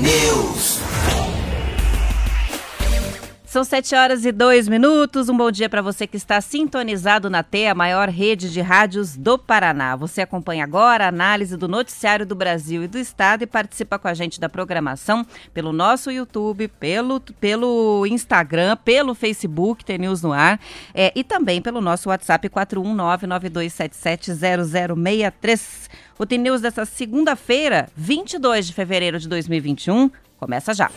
T-News. São 7 horas e 2 minutos. Um bom dia para você que está sintonizado na T, a maior rede de rádios do Paraná. Você acompanha agora a análise do noticiário do Brasil e do Estado e participa com a gente da programação pelo nosso YouTube, pelo, pelo Instagram, pelo Facebook, T News no ar, é, e também pelo nosso WhatsApp 41992770063. O T News dessa segunda-feira, 22 de fevereiro de 2021, começa já.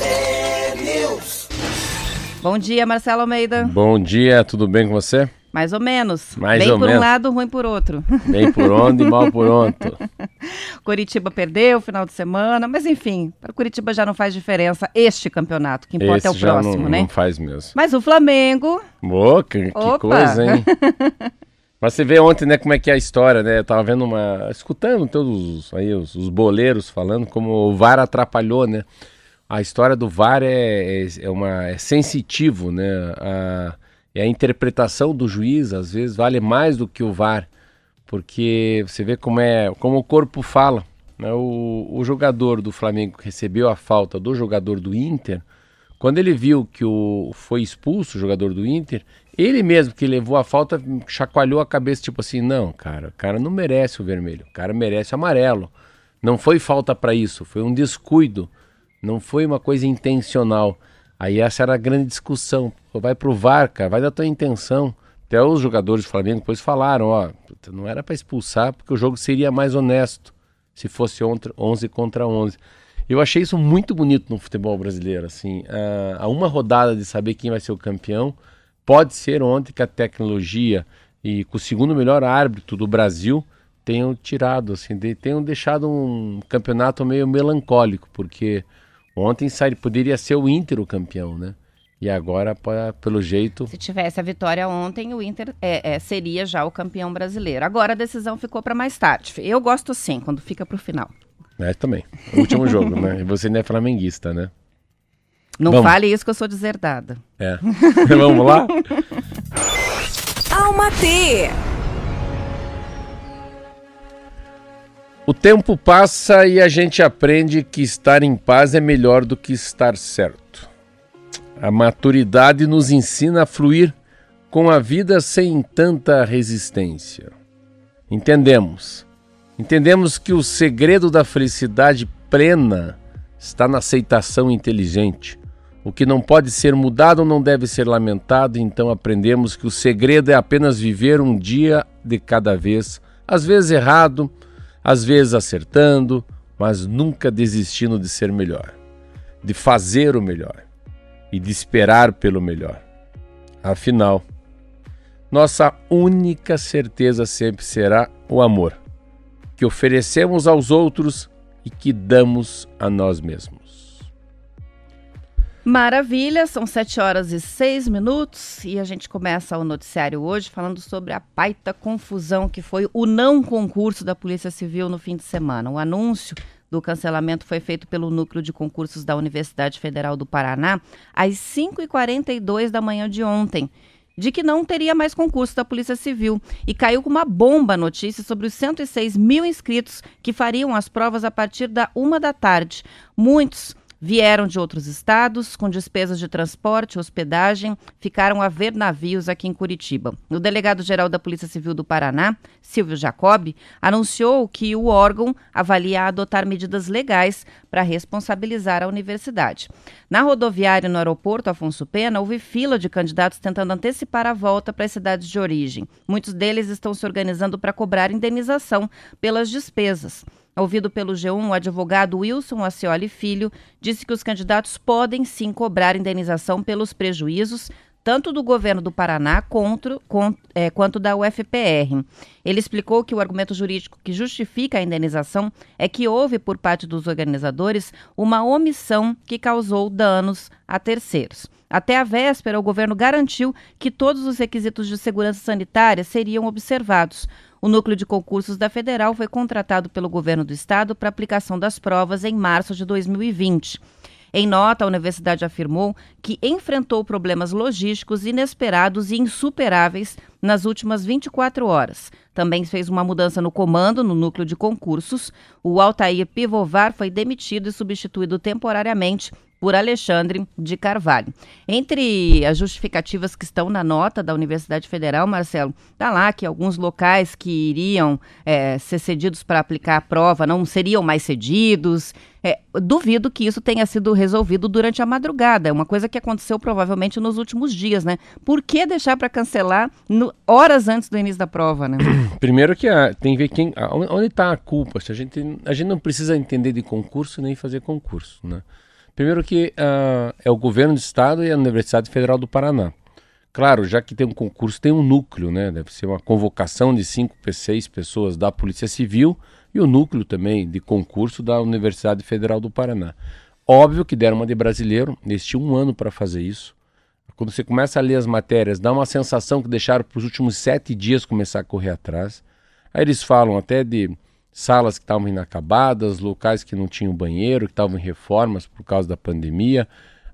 T-News. Bom dia, Marcelo Almeida. Bom dia, tudo bem com você? Mais ou menos. Mais Bem ou por menos. um lado, ruim por outro. Bem por onde e mal por onde. Curitiba perdeu final de semana, mas enfim, para Curitiba já não faz diferença este campeonato, o que importa Esse é o próximo, não, né? não faz mesmo. Mas o Flamengo, Ô, que, que coisa, hein? Mas você vê ontem, né, como é que é a história, né? Eu tava vendo uma... escutando todos os- aí os, os boleiros falando como o VAR atrapalhou, né? A história do VAR é, é, é uma, é sensitivo, né? A, a interpretação do juiz, às vezes, vale mais do que o VAR. Porque você vê como é como o corpo fala. Né? O, o jogador do Flamengo que recebeu a falta do jogador do Inter, quando ele viu que o, foi expulso o jogador do Inter, ele mesmo que levou a falta chacoalhou a cabeça, tipo assim: não, cara, o cara não merece o vermelho, o cara merece o amarelo. Não foi falta para isso, foi um descuido, não foi uma coisa intencional. Aí essa era a grande discussão. Vai pro VAR, cara, vai da tua intenção. Até os jogadores do Flamengo depois falaram: ó, não era para expulsar porque o jogo seria mais honesto se fosse ontra- 11 contra 11. Eu achei isso muito bonito no futebol brasileiro, assim, a, a uma rodada de saber quem vai ser o campeão, pode ser ontem que a tecnologia e com o segundo melhor árbitro do Brasil tenham tirado, assim, tenham deixado um campeonato meio melancólico, porque ontem sai- poderia ser o Inter o campeão, né? E agora, pa- pelo jeito, se tivesse a vitória ontem, o Inter é, é, seria já o campeão brasileiro. Agora a decisão ficou para mais tarde. Eu gosto sim, quando fica para o final. é também, o último jogo, né? E você não é flamenguista, né? Não Vamos. fale isso que eu sou deserdada. É. Vamos lá? Alma T. O tempo passa e a gente aprende que estar em paz é melhor do que estar certo. A maturidade nos ensina a fluir com a vida sem tanta resistência. Entendemos. Entendemos que o segredo da felicidade plena está na aceitação inteligente. O que não pode ser mudado não deve ser lamentado, então aprendemos que o segredo é apenas viver um dia de cada vez, às vezes errado, às vezes acertando, mas nunca desistindo de ser melhor, de fazer o melhor e de esperar pelo melhor. Afinal, nossa única certeza sempre será o amor que oferecemos aos outros e que damos a nós mesmos. Maravilha, são 7 horas e 6 minutos e a gente começa o noticiário hoje falando sobre a baita confusão que foi o não concurso da Polícia Civil no fim de semana. O anúncio do cancelamento foi feito pelo Núcleo de Concursos da Universidade Federal do Paraná às 5h42 da manhã de ontem. De que não teria mais concurso da Polícia Civil. E caiu com uma bomba a notícia sobre os 106 mil inscritos que fariam as provas a partir da uma da tarde. Muitos Vieram de outros estados, com despesas de transporte hospedagem, ficaram a ver navios aqui em Curitiba. O delegado-geral da Polícia Civil do Paraná, Silvio Jacobi, anunciou que o órgão avalia adotar medidas legais para responsabilizar a universidade. Na rodoviária no aeroporto Afonso Pena, houve fila de candidatos tentando antecipar a volta para as cidades de origem. Muitos deles estão se organizando para cobrar indenização pelas despesas. Ouvido pelo G1, o advogado Wilson Acioli Filho disse que os candidatos podem sim cobrar indenização pelos prejuízos tanto do governo do Paraná contra, é, quanto da UFPR. Ele explicou que o argumento jurídico que justifica a indenização é que houve, por parte dos organizadores, uma omissão que causou danos a terceiros. Até a véspera, o governo garantiu que todos os requisitos de segurança sanitária seriam observados. O núcleo de concursos da Federal foi contratado pelo governo do estado para aplicação das provas em março de 2020. Em nota, a universidade afirmou que enfrentou problemas logísticos inesperados e insuperáveis nas últimas 24 horas. Também fez uma mudança no comando no núcleo de concursos. O Altair Pivovar foi demitido e substituído temporariamente por Alexandre de Carvalho. Entre as justificativas que estão na nota da Universidade Federal, Marcelo, está lá que alguns locais que iriam é, ser cedidos para aplicar a prova não seriam mais cedidos. É, duvido que isso tenha sido resolvido durante a madrugada. É uma coisa que aconteceu provavelmente nos últimos dias, né? Por que deixar para cancelar no, horas antes do início da prova, né? Primeiro que a, tem que ver quem, onde está a culpa. A gente, a gente não precisa entender de concurso nem fazer concurso, né? Primeiro que uh, é o governo do estado e a Universidade Federal do Paraná. Claro, já que tem um concurso, tem um núcleo, né? Deve ser uma convocação de cinco, seis pessoas da Polícia Civil e o núcleo também de concurso da Universidade Federal do Paraná. Óbvio que deram uma de brasileiro, tinham um ano para fazer isso. Quando você começa a ler as matérias, dá uma sensação que deixaram para os últimos sete dias começar a correr atrás. Aí eles falam até de salas que estavam inacabadas, locais que não tinham banheiro, que estavam em reformas por causa da pandemia,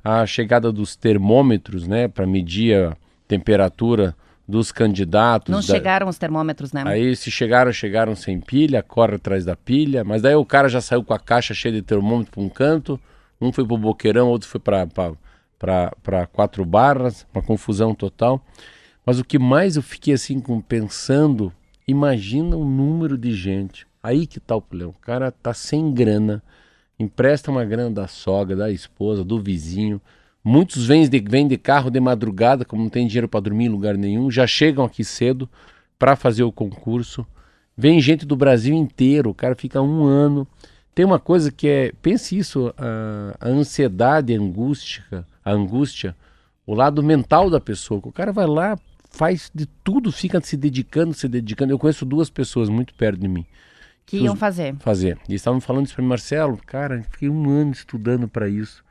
a chegada dos termômetros, né, para medir a temperatura dos candidatos. Não da... chegaram os termômetros, né? Aí se chegaram, chegaram sem pilha, corre atrás da pilha, mas daí o cara já saiu com a caixa cheia de termômetro para um canto, um foi para o Boqueirão, outro foi para quatro barras, uma confusão total. Mas o que mais eu fiquei assim pensando, imagina o número de gente Aí que tá o problema. O cara tá sem grana, empresta uma grana da sogra, da esposa, do vizinho. Muitos vêm de, vêm de carro de madrugada, como não tem dinheiro para dormir em lugar nenhum, já chegam aqui cedo para fazer o concurso. Vem gente do Brasil inteiro, o cara fica um ano. Tem uma coisa que é, pense isso, a, a ansiedade, a angústia, a angústia, o lado mental da pessoa. O cara vai lá, faz de tudo, fica se dedicando, se dedicando. Eu conheço duas pessoas muito perto de mim que iam fazer. Fazer. E estavam falando isso para mim, Marcelo, cara, fiquei um ano estudando para isso.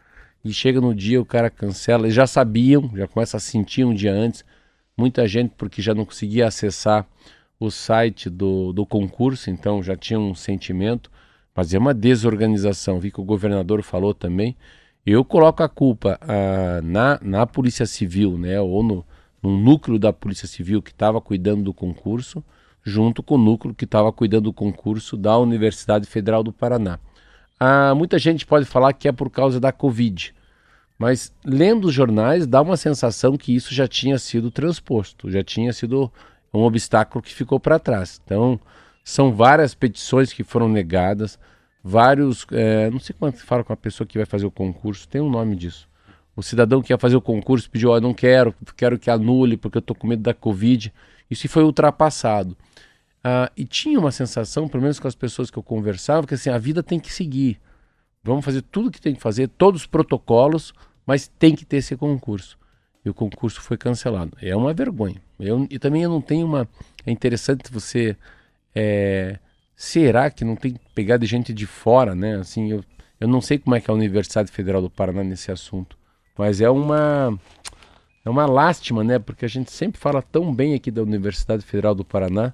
E chega no dia, o cara cancela. Eles já sabiam, já começa a sentir um dia antes. Muita gente, porque já não conseguia acessar o site do, do concurso, então já tinha um sentimento. Mas é uma desorganização, vi que o governador falou também. Eu coloco a culpa ah, na, na Polícia Civil, né, ou no, no núcleo da Polícia Civil que estava cuidando do concurso junto com o núcleo que estava cuidando do concurso da Universidade Federal do Paraná. Ah, muita gente pode falar que é por causa da Covid, mas lendo os jornais dá uma sensação que isso já tinha sido transposto, já tinha sido um obstáculo que ficou para trás. Então, são várias petições que foram negadas, vários. É, não sei quanto fala com a pessoa que vai fazer o concurso, tem um nome disso. O cidadão que ia fazer o concurso pediu: oh, não quero, quero que anule porque eu estou com medo da Covid. Isso foi ultrapassado. Uh, e tinha uma sensação, pelo menos com as pessoas que eu conversava, que assim, a vida tem que seguir. Vamos fazer tudo o que tem que fazer, todos os protocolos, mas tem que ter esse concurso. E o concurso foi cancelado. É uma vergonha. Eu, e também eu não tenho uma. É interessante você. É, será que não tem pegar de gente de fora, né? Assim, eu, eu não sei como é que é a Universidade Federal do Paraná nesse assunto, mas é uma. É uma lástima, né? Porque a gente sempre fala tão bem aqui da Universidade Federal do Paraná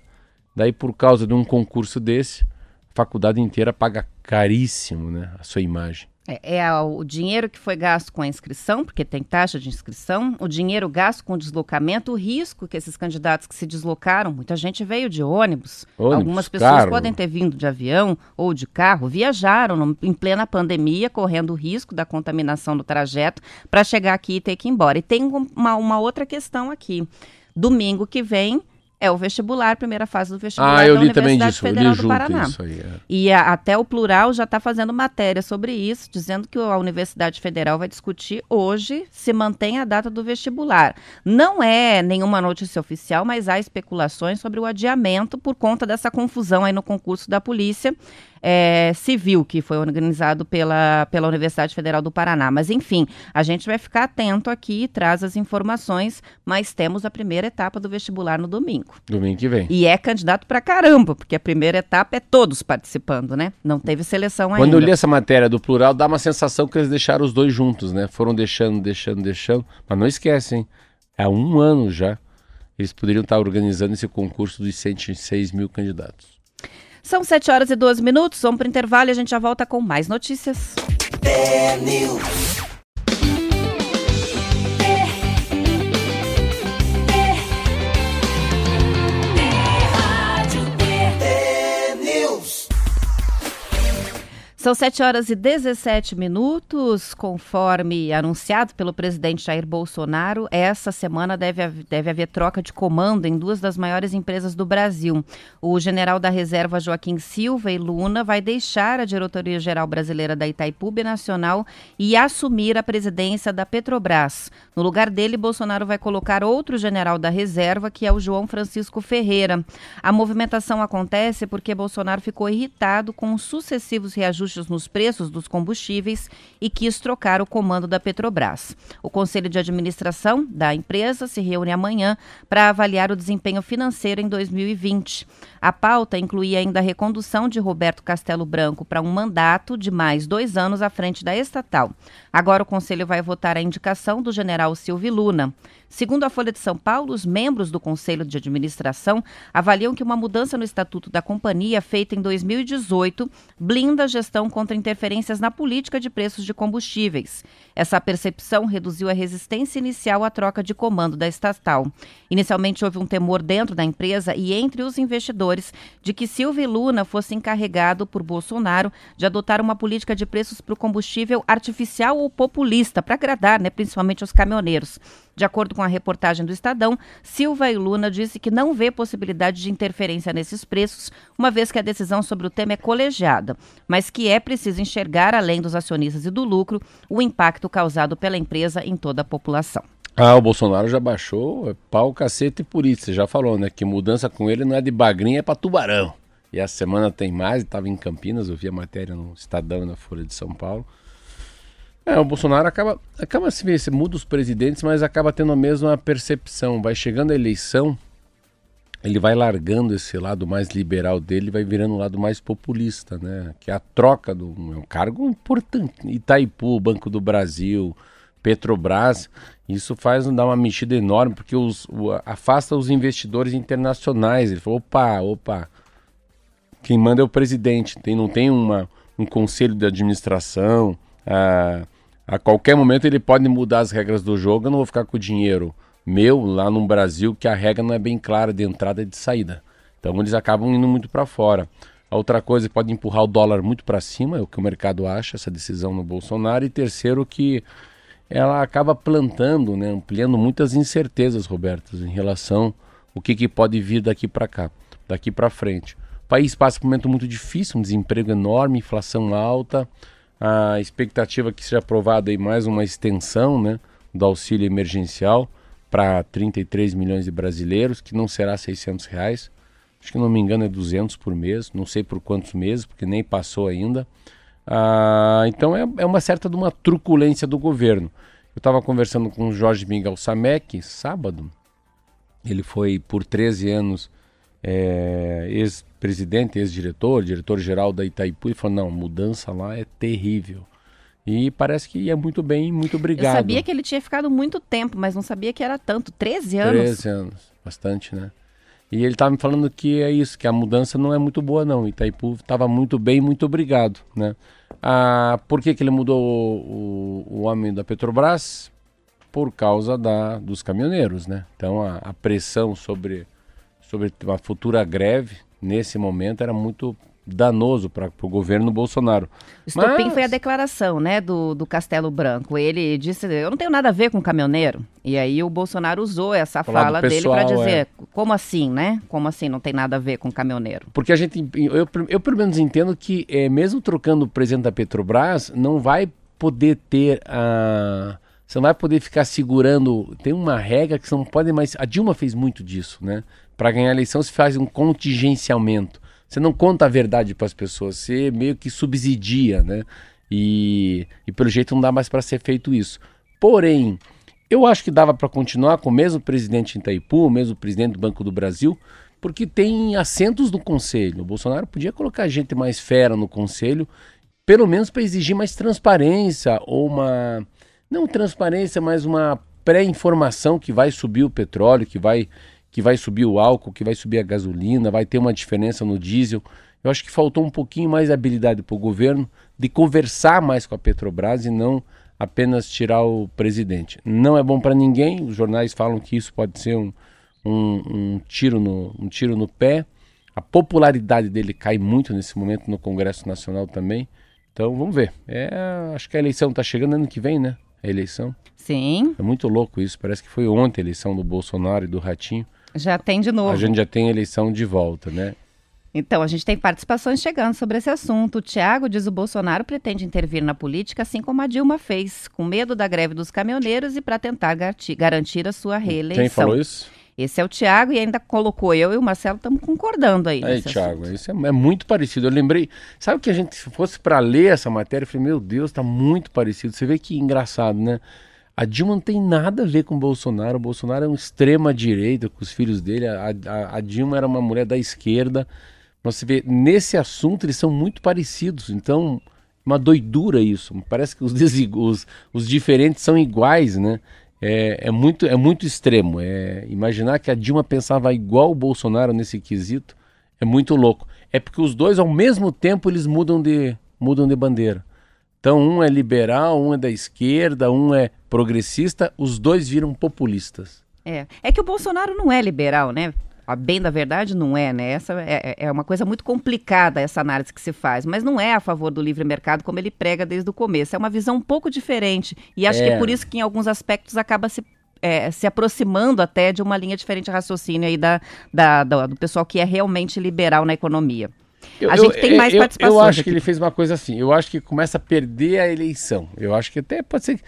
Daí, por causa de um concurso desse, a faculdade inteira paga caríssimo né, a sua imagem. É, é, o dinheiro que foi gasto com a inscrição, porque tem taxa de inscrição, o dinheiro gasto com o deslocamento, o risco que esses candidatos que se deslocaram, muita gente veio de ônibus, ônibus algumas pessoas carro. podem ter vindo de avião ou de carro, viajaram no, em plena pandemia, correndo o risco da contaminação do trajeto para chegar aqui e ter que ir embora. E tem uma, uma outra questão aqui. Domingo que vem, é o vestibular, primeira fase do vestibular ah, eu li da Universidade também disso, Federal eu li do Paraná. Isso aí, é. E a, até o Plural já está fazendo matéria sobre isso, dizendo que a Universidade Federal vai discutir hoje se mantém a data do vestibular. Não é nenhuma notícia oficial, mas há especulações sobre o adiamento por conta dessa confusão aí no concurso da polícia. É, civil, que foi organizado pela, pela Universidade Federal do Paraná. Mas, enfim, a gente vai ficar atento aqui e traz as informações, mas temos a primeira etapa do vestibular no domingo. Domingo que vem. E é candidato pra caramba, porque a primeira etapa é todos participando, né? Não teve seleção Quando ainda. eu li essa matéria do plural, dá uma sensação que eles deixaram os dois juntos, né? Foram deixando, deixando, deixando. Mas não esquecem, há um ano já, eles poderiam estar organizando esse concurso dos 106 mil candidatos. São 7 horas e 12 minutos, vamos para intervalo e a gente já volta com mais notícias. São 7 horas e 17 minutos, conforme anunciado pelo presidente Jair Bolsonaro. Essa semana deve, deve haver troca de comando em duas das maiores empresas do Brasil. O general da reserva Joaquim Silva e Luna vai deixar a diretoria-geral brasileira da Itaipu Nacional e assumir a presidência da Petrobras. No lugar dele, Bolsonaro vai colocar outro general da reserva, que é o João Francisco Ferreira. A movimentação acontece porque Bolsonaro ficou irritado com os sucessivos reajustes nos preços dos combustíveis e quis trocar o comando da Petrobras. O Conselho de Administração da empresa se reúne amanhã para avaliar o desempenho financeiro em 2020. A pauta incluía ainda a recondução de Roberto Castelo Branco para um mandato de mais dois anos à frente da estatal. Agora o Conselho vai votar a indicação do general Silvio Luna. Segundo a Folha de São Paulo, os membros do Conselho de Administração avaliam que uma mudança no estatuto da companhia feita em 2018 blinda a gestão contra interferências na política de preços de combustíveis. Essa percepção reduziu a resistência inicial à troca de comando da estatal. Inicialmente houve um temor dentro da empresa e entre os investidores de que Silvio Luna fosse encarregado por Bolsonaro de adotar uma política de preços para o combustível artificial ou populista para agradar, né, principalmente os caminhoneiros. De acordo com a reportagem do Estadão, Silva e Luna disse que não vê possibilidade de interferência nesses preços, uma vez que a decisão sobre o tema é colegiada, mas que é preciso enxergar, além dos acionistas e do lucro, o impacto causado pela empresa em toda a população. Ah, o Bolsonaro já baixou é pau, cacete e por isso. Você já falou, né? Que mudança com ele não é de bagrinha, é pra tubarão. E essa semana tem mais, estava em Campinas, eu vi a matéria no Estadão na Folha de São Paulo. É, o Bolsonaro acaba, acaba se, se muda os presidentes, mas acaba tendo a mesma percepção. Vai chegando a eleição, ele vai largando esse lado mais liberal dele vai virando um lado mais populista, né? Que é a troca do é um cargo importante. Itaipu, Banco do Brasil, Petrobras, isso faz dar uma mexida enorme, porque os, o- afasta os investidores internacionais. Ele falou, opa, opa, quem manda é o presidente, tem, não tem uma, um conselho de administração. ah, a qualquer momento ele pode mudar as regras do jogo, eu não vou ficar com o dinheiro meu lá no Brasil, que a regra não é bem clara de entrada e de saída. Então eles acabam indo muito para fora. A outra coisa pode empurrar o dólar muito para cima, é o que o mercado acha, essa decisão no Bolsonaro. E terceiro, que ela acaba plantando, né, ampliando muitas incertezas, Roberto, em relação ao que, que pode vir daqui para cá, daqui para frente. O país passa por um momento muito difícil, um desemprego enorme, inflação alta, a expectativa que seja aprovada aí mais uma extensão né, do auxílio emergencial para 33 milhões de brasileiros, que não será 600 reais, acho que não me engano é 200 por mês, não sei por quantos meses, porque nem passou ainda. Ah, então é, é uma certa de uma truculência do governo. Eu estava conversando com o Jorge Miguel Samek sábado. Ele foi por 13 anos é, ex-presidente, ex-diretor, diretor-geral da Itaipu e falou: não, mudança lá é terrível. E parece que ia muito bem, muito obrigado. Eu sabia que ele tinha ficado muito tempo, mas não sabia que era tanto. 13 anos? 13 anos, bastante, né? E ele estava me falando que é isso, que a mudança não é muito boa não. Itaipu estava muito bem, muito obrigado, né? Ah, por que, que ele mudou o, o, homem da Petrobras? Por causa da, dos caminhoneiros, né? Então a, a pressão sobre, sobre uma futura greve nesse momento era muito danoso para o governo Bolsonaro. O estopim Mas- foi a declaração, né, do, do Castelo Branco. Ele disse, eu não tenho nada a ver com caminhoneiro. E aí o Bolsonaro usou essa fala dele para pessoal, dizer, é. como assim, né? Como assim não tem nada a ver com caminhoneiro? Porque a gente, eu, eu pelo menos entendo que é, mesmo trocando o presidente da Petrobras, não vai poder ter a. Você não vai poder ficar segurando. Tem uma regra que você não pode mais. A Dilma fez muito disso, né? Para ganhar a eleição, se faz um contingenciamento. você não conta a verdade para as pessoas, você meio que subsidia, né? E, e pelo jeito não dá mais para ser feito isso. Porém, eu acho que dava para continuar com o mesmo presidente em Itaipu, o mesmo presidente do Banco do Brasil, porque tem assentos no conselho. O Bolsonaro podia colocar gente mais fera no conselho, pelo menos para exigir mais transparência ou uma não transparência, mas uma pré-informação que vai subir o petróleo, que vai que vai subir o álcool, que vai subir a gasolina, vai ter uma diferença no diesel. Eu acho que faltou um pouquinho mais de habilidade para o governo de conversar mais com a Petrobras e não apenas tirar o presidente. Não é bom para ninguém, os jornais falam que isso pode ser um, um, um, tiro no, um tiro no pé. A popularidade dele cai muito nesse momento no Congresso Nacional também. Então vamos ver. É, acho que a eleição está chegando ano que vem, né? A eleição. Sim. É muito louco isso. Parece que foi ontem a eleição do Bolsonaro e do Ratinho. Já tem de novo. A gente já tem eleição de volta, né? Então, a gente tem participações chegando sobre esse assunto. O Tiago diz o Bolsonaro pretende intervir na política, assim como a Dilma fez, com medo da greve dos caminhoneiros e para tentar garantir a sua reeleição. Quem falou isso? Esse é o Tiago e ainda colocou eu e o Marcelo estamos concordando aí. Aí, Tiago, isso é, é, muito parecido. Eu lembrei, sabe que a gente, se fosse para ler essa matéria, eu falei, meu Deus, está muito parecido. Você vê que engraçado, né? A Dilma não tem nada a ver com o Bolsonaro. O Bolsonaro é um extrema-direita com os filhos dele. A, a, a, Dilma era uma mulher da esquerda. Você vê, nesse assunto eles são muito parecidos. Então, uma doidura isso. Parece que os, os, os diferentes são iguais, né? É, é, muito, é muito extremo. É, imaginar que a Dilma pensava igual o Bolsonaro nesse quesito é muito louco. É porque os dois, ao mesmo tempo, eles mudam de, mudam de bandeira. Então, um é liberal, um é da esquerda, um é progressista, os dois viram populistas. É, é que o Bolsonaro não é liberal, né? A bem da verdade não é, né? Essa é, é uma coisa muito complicada essa análise que se faz, mas não é a favor do livre mercado como ele prega desde o começo. É uma visão um pouco diferente e acho é. que é por isso que em alguns aspectos acaba se é, se aproximando até de uma linha diferente de raciocínio aí da, da, da, do pessoal que é realmente liberal na economia. Eu, a gente tem mais eu, participações. Eu acho aqui. que ele fez uma coisa assim. Eu acho que começa a perder a eleição. Eu acho que até pode ser.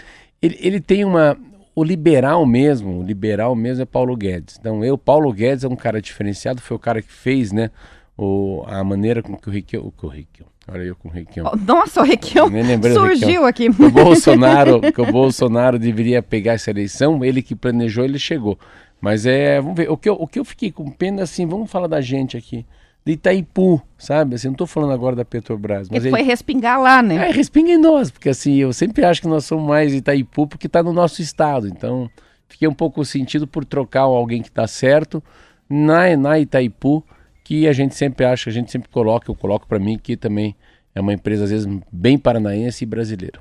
Ele, ele tem uma. O liberal mesmo, o liberal mesmo é Paulo Guedes. Então, eu, Paulo Guedes é um cara diferenciado, foi o cara que fez, né? O, a maneira com que o Requião. O Requião olha eu com o Requião. Oh, nossa, o Requião surgiu aqui. o Bolsonaro, que o Bolsonaro deveria pegar essa eleição, ele que planejou, ele chegou. Mas é, vamos ver, o que eu, o que eu fiquei com pena, assim, vamos falar da gente aqui de Itaipu, sabe? Assim, não estou falando agora da Petrobras. Mas foi respingar lá, né? É, respinga em nós, porque assim, eu sempre acho que nós somos mais Itaipu porque está no nosso estado. Então, fiquei um pouco sentido por trocar alguém que está certo na, na Itaipu, que a gente sempre acha, a gente sempre coloca, eu coloco para mim, que também é uma empresa, às vezes, bem paranaense e brasileira.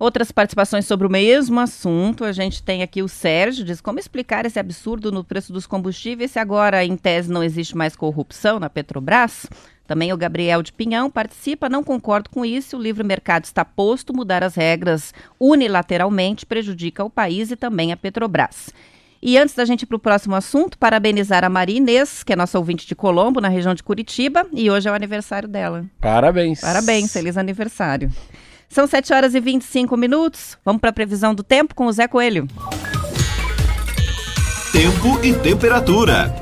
Outras participações sobre o mesmo assunto. A gente tem aqui o Sérgio, diz como explicar esse absurdo no preço dos combustíveis se agora, em tese, não existe mais corrupção na Petrobras. Também o Gabriel de Pinhão participa, não concordo com isso. O livre mercado está posto, mudar as regras unilateralmente prejudica o país e também a Petrobras. E antes da gente ir para o próximo assunto, parabenizar a Maria Inês, que é nossa ouvinte de Colombo, na região de Curitiba, e hoje é o aniversário dela. Parabéns. Parabéns, feliz aniversário. São 7 horas e 25 minutos. Vamos para a previsão do tempo com o Zé Coelho. Tempo e temperatura.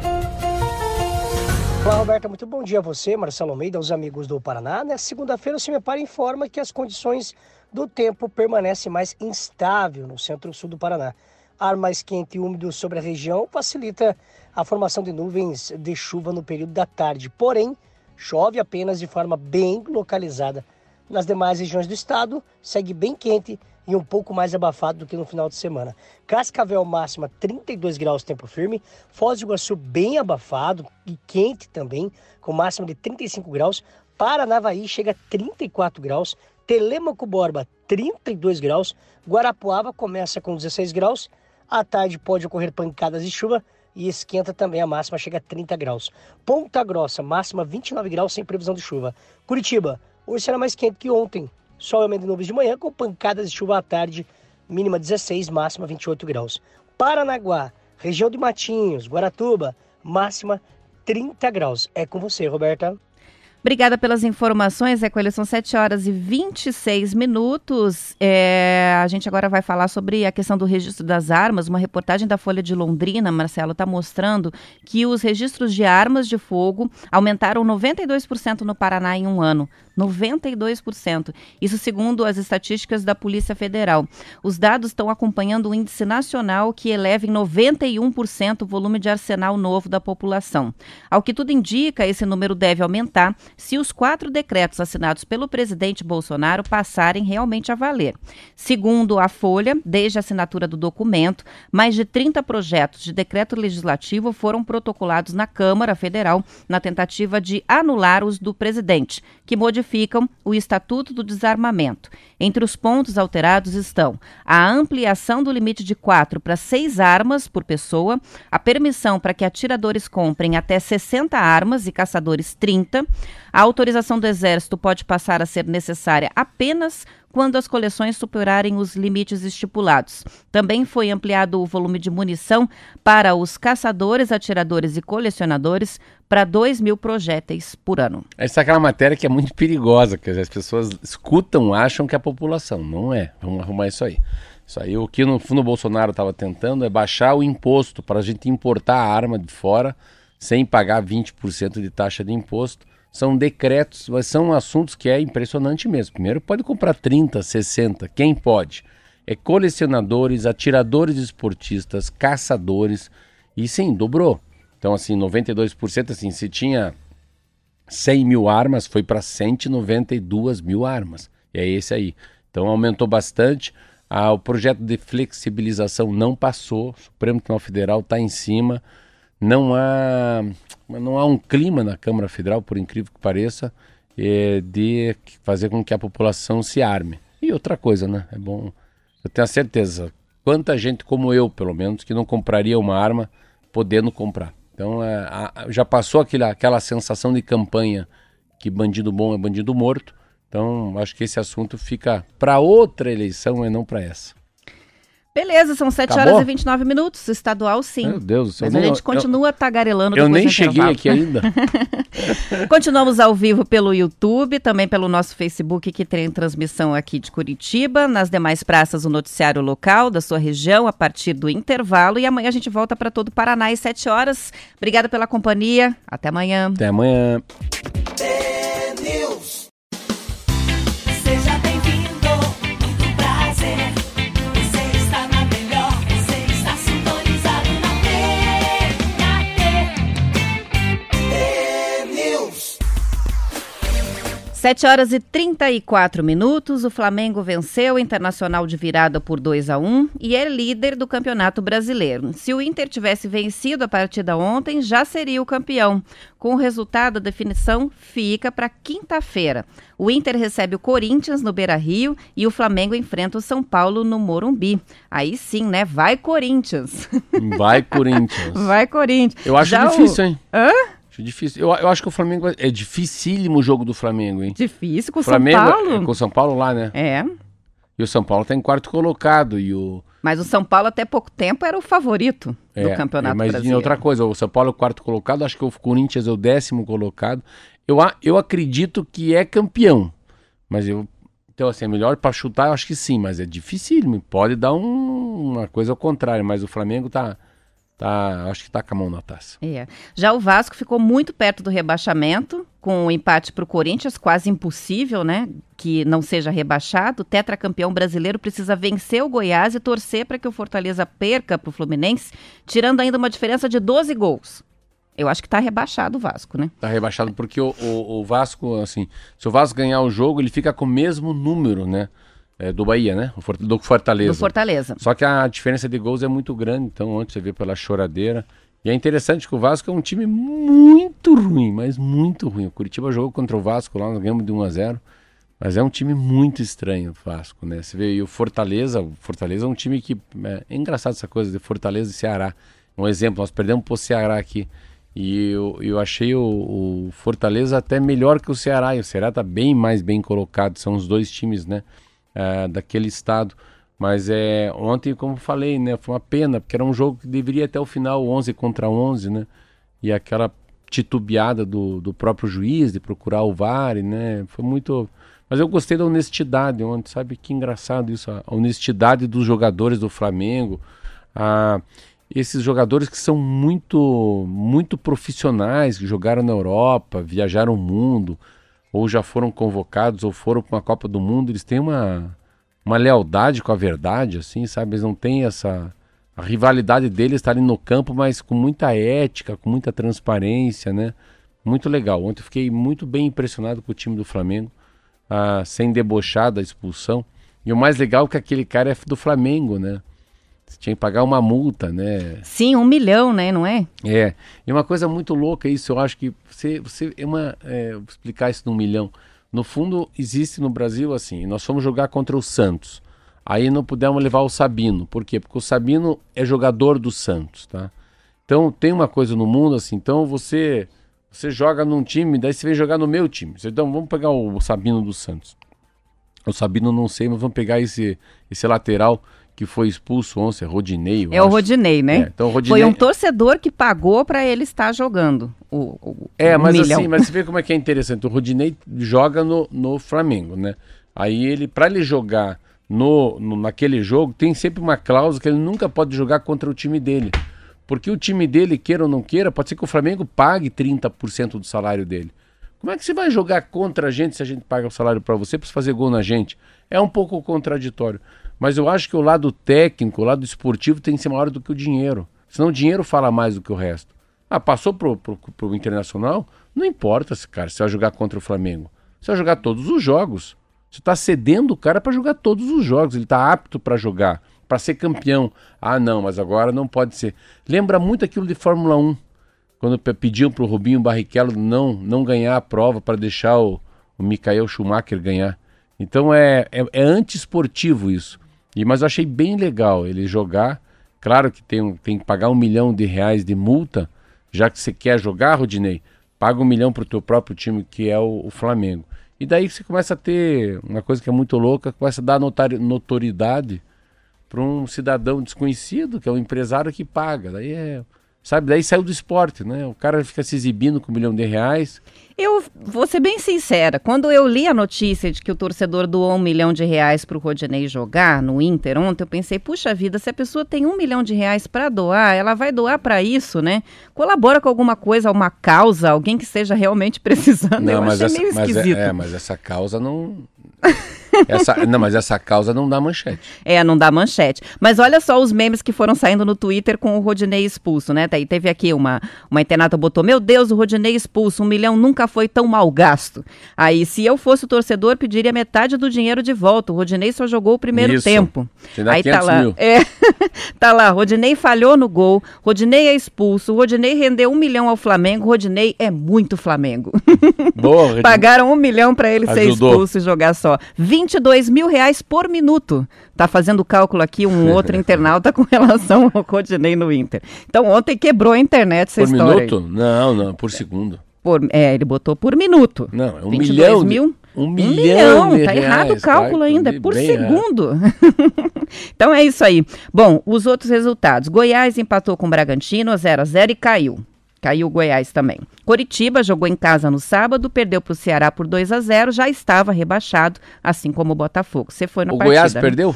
Olá, Roberta. Muito bom dia a você, Marcelo Almeida, aos amigos do Paraná. Nessa segunda-feira, o CIMEPAR informa que as condições do tempo permanecem mais instável no centro-sul do Paraná. Ar mais quente e úmido sobre a região facilita a formação de nuvens de chuva no período da tarde. Porém, chove apenas de forma bem localizada nas demais regiões do estado, segue bem quente e um pouco mais abafado do que no final de semana. Cascavel máxima 32 graus tempo firme, Foz do Iguaçu bem abafado e quente também, com máxima de 35 graus. Paranavaí chega a 34 graus, Telemaco Borba 32 graus, Guarapuava começa com 16 graus, à tarde pode ocorrer pancadas de chuva e esquenta também a máxima, chega a 30 graus. Ponta Grossa, máxima 29 graus sem previsão de chuva. Curitiba, Hoje será mais quente que ontem. Sol e de nuvens de manhã com pancadas de chuva à tarde, mínima 16, máxima 28 graus. Paranaguá, região de Matinhos, Guaratuba, máxima 30 graus. É com você, Roberta. Obrigada pelas informações, Ecoelho. São 7 horas e 26 minutos. É, a gente agora vai falar sobre a questão do registro das armas. Uma reportagem da Folha de Londrina, Marcelo, está mostrando que os registros de armas de fogo aumentaram 92% no Paraná em um ano. 92%. Isso segundo as estatísticas da Polícia Federal. Os dados estão acompanhando o índice nacional que eleva em 91% o volume de arsenal novo da população. Ao que tudo indica, esse número deve aumentar se os quatro decretos assinados pelo presidente Bolsonaro passarem realmente a valer. Segundo a Folha, desde a assinatura do documento, mais de 30 projetos de decreto legislativo foram protocolados na Câmara Federal na tentativa de anular os do presidente, que modificam o Estatuto do Desarmamento. Entre os pontos alterados estão a ampliação do limite de quatro para seis armas por pessoa, a permissão para que atiradores comprem até 60 armas e caçadores 30, a autorização do Exército pode passar a ser necessária apenas quando as coleções superarem os limites estipulados. Também foi ampliado o volume de munição para os caçadores, atiradores e colecionadores para 2 mil projéteis por ano. Essa é aquela matéria que é muito perigosa, que as pessoas escutam, acham que é a população. Não é. Vamos arrumar isso aí. Isso aí, o que no fundo o Bolsonaro estava tentando é baixar o imposto para a gente importar a arma de fora sem pagar 20% de taxa de imposto são decretos, mas são assuntos que é impressionante mesmo. Primeiro, pode comprar 30, 60, quem pode? É colecionadores, atiradores esportistas, caçadores, e sim, dobrou. Então, assim, 92%, assim, se tinha 100 mil armas, foi para 192 mil armas. E é esse aí. Então, aumentou bastante. Ah, o projeto de flexibilização não passou, o Supremo Tribunal Federal está em cima não há, não há um clima na Câmara Federal, por incrível que pareça, é, de fazer com que a população se arme. E outra coisa, né? É bom. Eu tenho a certeza, quanta gente como eu, pelo menos, que não compraria uma arma podendo comprar. Então é, a, já passou aquele, aquela sensação de campanha que bandido bom é bandido morto. Então acho que esse assunto fica para outra eleição e não para essa. Beleza, são 7 Acabou? horas e 29 minutos. Estadual, sim. Meu Deus do céu. Mas a gente continua eu, tagarelando. Eu nem cheguei aqui ainda. Continuamos ao vivo pelo YouTube, também pelo nosso Facebook, que tem transmissão aqui de Curitiba. Nas demais praças, o noticiário local da sua região, a partir do intervalo. E amanhã a gente volta para todo o Paraná às 7 horas. Obrigada pela companhia. Até amanhã. Até amanhã. Sete horas e 34 minutos, o Flamengo venceu o Internacional de virada por 2 a 1 e é líder do Campeonato Brasileiro. Se o Inter tivesse vencido a partida ontem, já seria o campeão. Com o resultado, a definição fica para quinta-feira. O Inter recebe o Corinthians no Beira-Rio e o Flamengo enfrenta o São Paulo no Morumbi. Aí sim, né? Vai Corinthians. Vai Corinthians. Vai Corinthians. Eu acho já difícil, o... hein? Hã? Acho difícil. Eu, eu acho que o Flamengo é dificílimo o jogo do Flamengo, hein? Difícil com o Flamengo, São Paulo. É, com o São Paulo lá, né? É. E o São Paulo tá em quarto colocado e o mas o São Paulo até pouco tempo era o favorito é, do Campeonato é, mas Brasileiro. outra coisa, o São Paulo é o quarto colocado, acho que o Corinthians é o décimo colocado. Eu, eu acredito que é campeão, mas eu então assim, é melhor para chutar, eu acho que sim, mas é dificílimo, pode dar um, uma coisa ao contrário, mas o Flamengo tá Tá, acho que tá com a mão na taça. É. Já o Vasco ficou muito perto do rebaixamento, com o um empate para o Corinthians, quase impossível, né? Que não seja rebaixado. O tetracampeão brasileiro precisa vencer o Goiás e torcer para que o Fortaleza perca para o Fluminense, tirando ainda uma diferença de 12 gols. Eu acho que está rebaixado o Vasco, né? Está rebaixado porque o, o, o Vasco, assim, se o Vasco ganhar o jogo, ele fica com o mesmo número, né? É, do Bahia, né? Do Fortaleza. Do Fortaleza. Só que a diferença de gols é muito grande, então ontem você vê pela choradeira. E é interessante que o Vasco é um time muito ruim, mas muito ruim. O Curitiba jogou contra o Vasco lá, nós ganhamos de 1 a 0 mas é um time muito estranho o Vasco, né? Você vê e o Fortaleza, o Fortaleza é um time que. É, é engraçado essa coisa de Fortaleza e Ceará. Um exemplo, nós perdemos pro Ceará aqui. E eu, eu achei o, o Fortaleza até melhor que o Ceará. E o Ceará tá bem mais bem colocado. São os dois times, né? Uh, daquele estado. Mas é, ontem, como falei, né, foi uma pena, porque era um jogo que deveria até o final 11 contra 11, né? E aquela titubeada do, do próprio juiz de procurar o VAR, né? Foi muito. Mas eu gostei da honestidade ontem, sabe? Que engraçado isso, a honestidade dos jogadores do Flamengo. A, esses jogadores que são muito, muito profissionais, que jogaram na Europa, viajaram o mundo, ou já foram convocados, ou foram para uma Copa do Mundo, eles têm uma, uma lealdade com a verdade, assim, sabe? Eles não têm essa. A rivalidade deles está ali no campo, mas com muita ética, com muita transparência, né? Muito legal. Ontem eu fiquei muito bem impressionado com o time do Flamengo, ah, sem debochar da expulsão. E o mais legal é que aquele cara é do Flamengo, né? Você tinha que pagar uma multa, né? Sim, um milhão, né? Não é? É. E uma coisa muito louca isso, eu acho que você, você é uma. É, vou explicar isso num milhão. No fundo, existe no Brasil assim, nós fomos jogar contra o Santos. Aí não pudemos levar o Sabino. Por quê? Porque o Sabino é jogador do Santos, tá? Então tem uma coisa no mundo assim, então você você joga num time, daí você vem jogar no meu time. Então vamos pegar o Sabino do Santos. O Sabino não sei, mas vamos pegar esse esse lateral que foi expulso ontem, é Rodinei. É o acho. Rodinei, né? É, então o Rodinei... Foi um torcedor que pagou para ele estar jogando o, o, É, o mas milhão. assim, mas você vê como é que é interessante. O Rodinei joga no, no Flamengo, né? Aí ele, para ele jogar no, no- naquele jogo, tem sempre uma cláusula que ele nunca pode jogar contra o time dele. Porque o time dele, queira ou não queira, pode ser que o Flamengo pague 30% do salário dele. Como é que você vai jogar contra a gente se a gente paga o salário para você para fazer gol na gente? É um pouco contraditório. Mas eu acho que o lado técnico, o lado esportivo tem que ser maior do que o dinheiro. Senão o dinheiro fala mais do que o resto. Ah, passou pro, pro, pro Internacional? Não importa, cara, se vai jogar contra o Flamengo. Você vai jogar todos os jogos. Você está cedendo o cara para jogar todos os jogos. Ele está apto para jogar, para ser campeão. Ah, não, mas agora não pode ser. Lembra muito aquilo de Fórmula 1. Quando pe- pediam para o Rubinho Barrichello não, não ganhar a prova para deixar o, o Michael Schumacher ganhar. Então é, é, é antiesportivo isso. E, mas eu achei bem legal ele jogar. Claro que tem, tem que pagar um milhão de reais de multa, já que você quer jogar, Rodinei, paga um milhão para o teu próprio time, que é o, o Flamengo. E daí você começa a ter uma coisa que é muito louca, começa a dar notoriedade para um cidadão desconhecido, que é um empresário que paga. Daí é. Sabe, daí saiu do esporte, né? O cara fica se exibindo com um milhão de reais. Eu vou ser bem sincera, quando eu li a notícia de que o torcedor doou um milhão de reais para o Rodinei jogar no Inter ontem, eu pensei, puxa vida, se a pessoa tem um milhão de reais para doar, ela vai doar para isso, né? Colabora com alguma coisa, uma causa, alguém que esteja realmente precisando. eu achei meio mas, esquisito. é, é, mas essa causa não. Essa, não, mas essa causa não dá manchete. É, não dá manchete. Mas olha só os memes que foram saindo no Twitter com o Rodinei expulso, né? Daí teve aqui uma, uma internata botou: Meu Deus, o Rodinei expulso, um milhão nunca foi tão mal gasto. Aí, se eu fosse o torcedor, pediria metade do dinheiro de volta. O Rodinei só jogou o primeiro Isso. tempo. Te dá Aí tá 500 lá. mil. É, tá lá, Rodinei falhou no gol, Rodinei é expulso, Rodinei rendeu um milhão ao Flamengo, Rodinei é muito Flamengo. Boa, Rodinei. Pagaram um milhão para ele ser Ajudou. expulso e jogar só. 22 mil reais por minuto. Tá fazendo cálculo aqui um outro internauta com relação ao Rodinei no Inter. Então ontem quebrou a internet essa Por história. aí. minuto? Não, não, por segundo. Por, é, ele botou por minuto. Não, é um 22 milhão. de- mil? Um Um milhão. milhão, de tá errado o reais, cálculo vai, ainda, bem por segundo. então é isso aí. Bom, os outros resultados. Goiás empatou com o Bragantino 0 a 0 e caiu. Caiu o Goiás também. Coritiba jogou em casa no sábado, perdeu para o Ceará por 2 a 0 já estava rebaixado, assim como o Botafogo. Você foi na O partida. Goiás né? perdeu?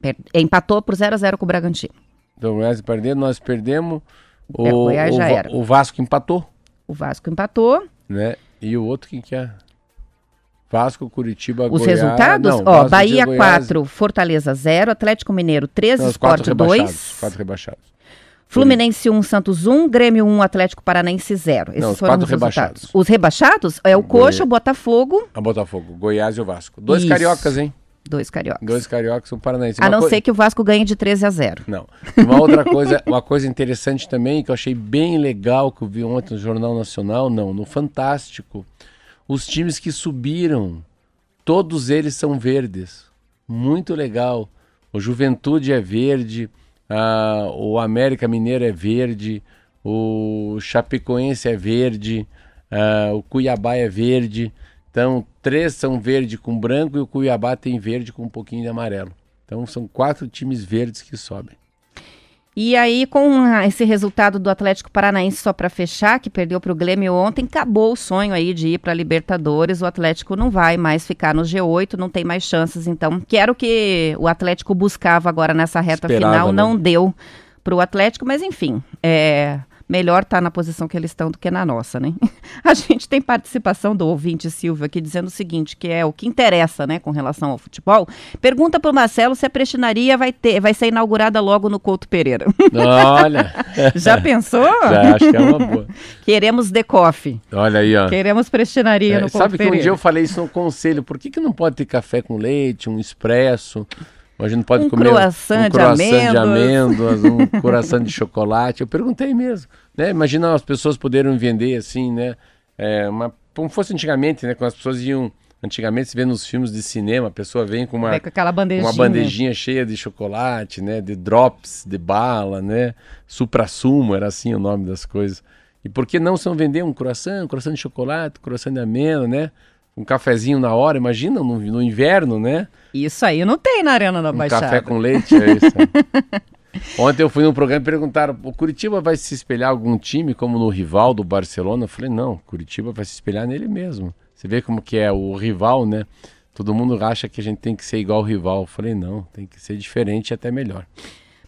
Per- Empatou por 0 a 0 com o Bragantino. Então, o Goiás perdeu, nós perdemos. O, É, o Goiás já Va- era. o Vasco empatou, O Vasco empatou. né? E o outro quem que é? Vasco, Curitiba, Os Goiás. resultados? Não, Ó, Bahia Goiás- 4, Fortaleza 0, Atlético Mineiro 13, Não, os quatro Sport rebaixados. 2. Quatro rebaixados. Fluminense 1, Santos 1, Grêmio 1, Atlético Paranaense 0. Esses Não, os foram os resultados. rebaixados. Os rebaixados é o Coxa, o Botafogo, A Botafogo, Goiás e o Vasco. Dois Isso. cariocas, hein? dois cariocas. Dois cariocas e um paranaense. A Uma não coi- ser que o Vasco ganhe de 13 a 0. Não. Uma outra coisa, uma coisa interessante também, que eu achei bem legal, que eu vi ontem no Jornal Nacional, não, no Fantástico. Os times que subiram, todos eles são verdes. Muito legal. O Juventude é verde, ah, o América Mineiro é verde, o Chapecoense é verde, ah, o Cuiabá é verde. Então, três são verde com branco e o Cuiabá tem verde com um pouquinho de amarelo. Então, são quatro times verdes que sobem. E aí, com esse resultado do Atlético Paranaense só para fechar, que perdeu para o Grêmio ontem, acabou o sonho aí de ir para Libertadores. O Atlético não vai mais ficar no G8, não tem mais chances. Então, que era o que o Atlético buscava agora nessa reta Esperava, final, né? não deu para o Atlético, mas enfim, é melhor estar na posição que eles estão do que na nossa, né? A gente tem participação do ouvinte Silvio aqui dizendo o seguinte, que é o que interessa, né, com relação ao futebol. Pergunta para o Marcelo se a prestinaria vai ter, vai ser inaugurada logo no Couto Pereira. Olha, Já pensou? já acho que é uma boa. Queremos decoff. Olha aí, ó. Queremos prestinaria É, no Couto sabe que um Pereira. dia eu falei isso no conselho, por que, que não pode ter café com leite, um expresso? A gente não pode Um comer croissant um de croissant de amêndoas. amêndoas, um coração de chocolate. Eu perguntei mesmo, né? Imagina as pessoas poderem vender assim, né? É, uma, como fosse antigamente, né? Quando as pessoas iam, antigamente se vê nos filmes de cinema, a pessoa vem com uma, com aquela bandejinha. uma bandejinha cheia de chocolate, né? De drops, de bala, né? Supra-sumo, era assim o nome das coisas. E por que não são vender um croissant, um croissant de chocolate, um croissant de amêndoa, né? Um cafezinho na hora, imagina no, no inverno, né? Isso aí não tem na Arena da Um Baixada. café com leite, é isso. Ontem eu fui num programa e perguntaram: o Curitiba vai se espelhar algum time como no rival do Barcelona? Eu falei: não, Curitiba vai se espelhar nele mesmo. Você vê como que é o rival, né? Todo mundo acha que a gente tem que ser igual ao rival. Eu falei: não, tem que ser diferente e até melhor.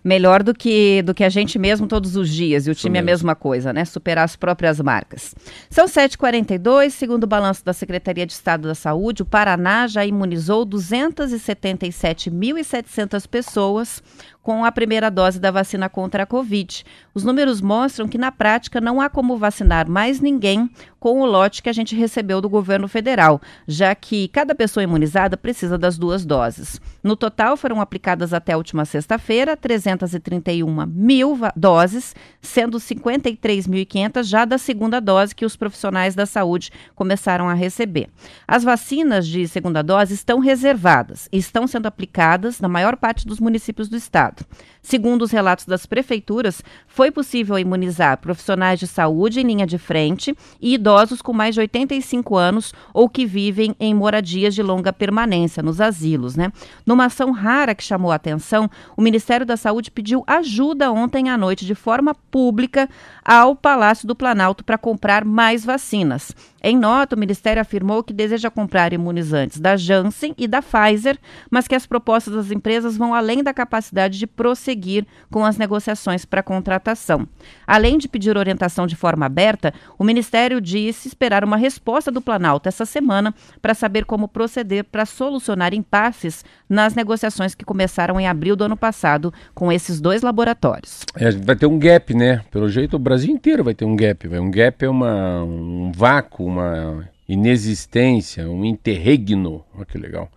Melhor do que, do que a gente mesmo todos os dias. E o Isso time é a mesmo. mesma coisa, né? Superar as próprias marcas. São 7h42, segundo o balanço da Secretaria de Estado da Saúde, o Paraná já imunizou 277.700 pessoas com a primeira dose da vacina contra a Covid. Os números mostram que, na prática, não há como vacinar mais ninguém com o lote que a gente recebeu do governo federal, já que cada pessoa imunizada precisa das duas doses. No total, foram aplicadas até a última sexta-feira 331 mil doses, sendo 53.500 já da segunda dose que os profissionais da saúde começaram a receber. As vacinas de segunda dose estão reservadas e estão sendo aplicadas na maior parte dos municípios do estado. Segundo os relatos das prefeituras, foi possível imunizar profissionais de saúde em linha de frente e idosos com mais de 85 anos ou que vivem em moradias de longa permanência, nos asilos, né? Numa ação rara que chamou a atenção, o Ministério da Saúde pediu ajuda ontem à noite de forma pública ao Palácio do Planalto para comprar mais vacinas. Em nota, o Ministério afirmou que deseja comprar imunizantes da Janssen e da Pfizer, mas que as propostas das empresas vão além da capacidade de prosseguir com as negociações para contratação. Além de pedir orientação de forma aberta, o Ministério disse esperar uma resposta do Planalto essa semana para saber como proceder para solucionar impasses nas negociações que começaram em abril do ano passado com esses dois laboratórios. É, vai ter um gap, né? Pelo jeito, o Brasil inteiro vai ter um gap. Um gap é uma, um vácuo, uma inexistência, um interregno. Olha que legal.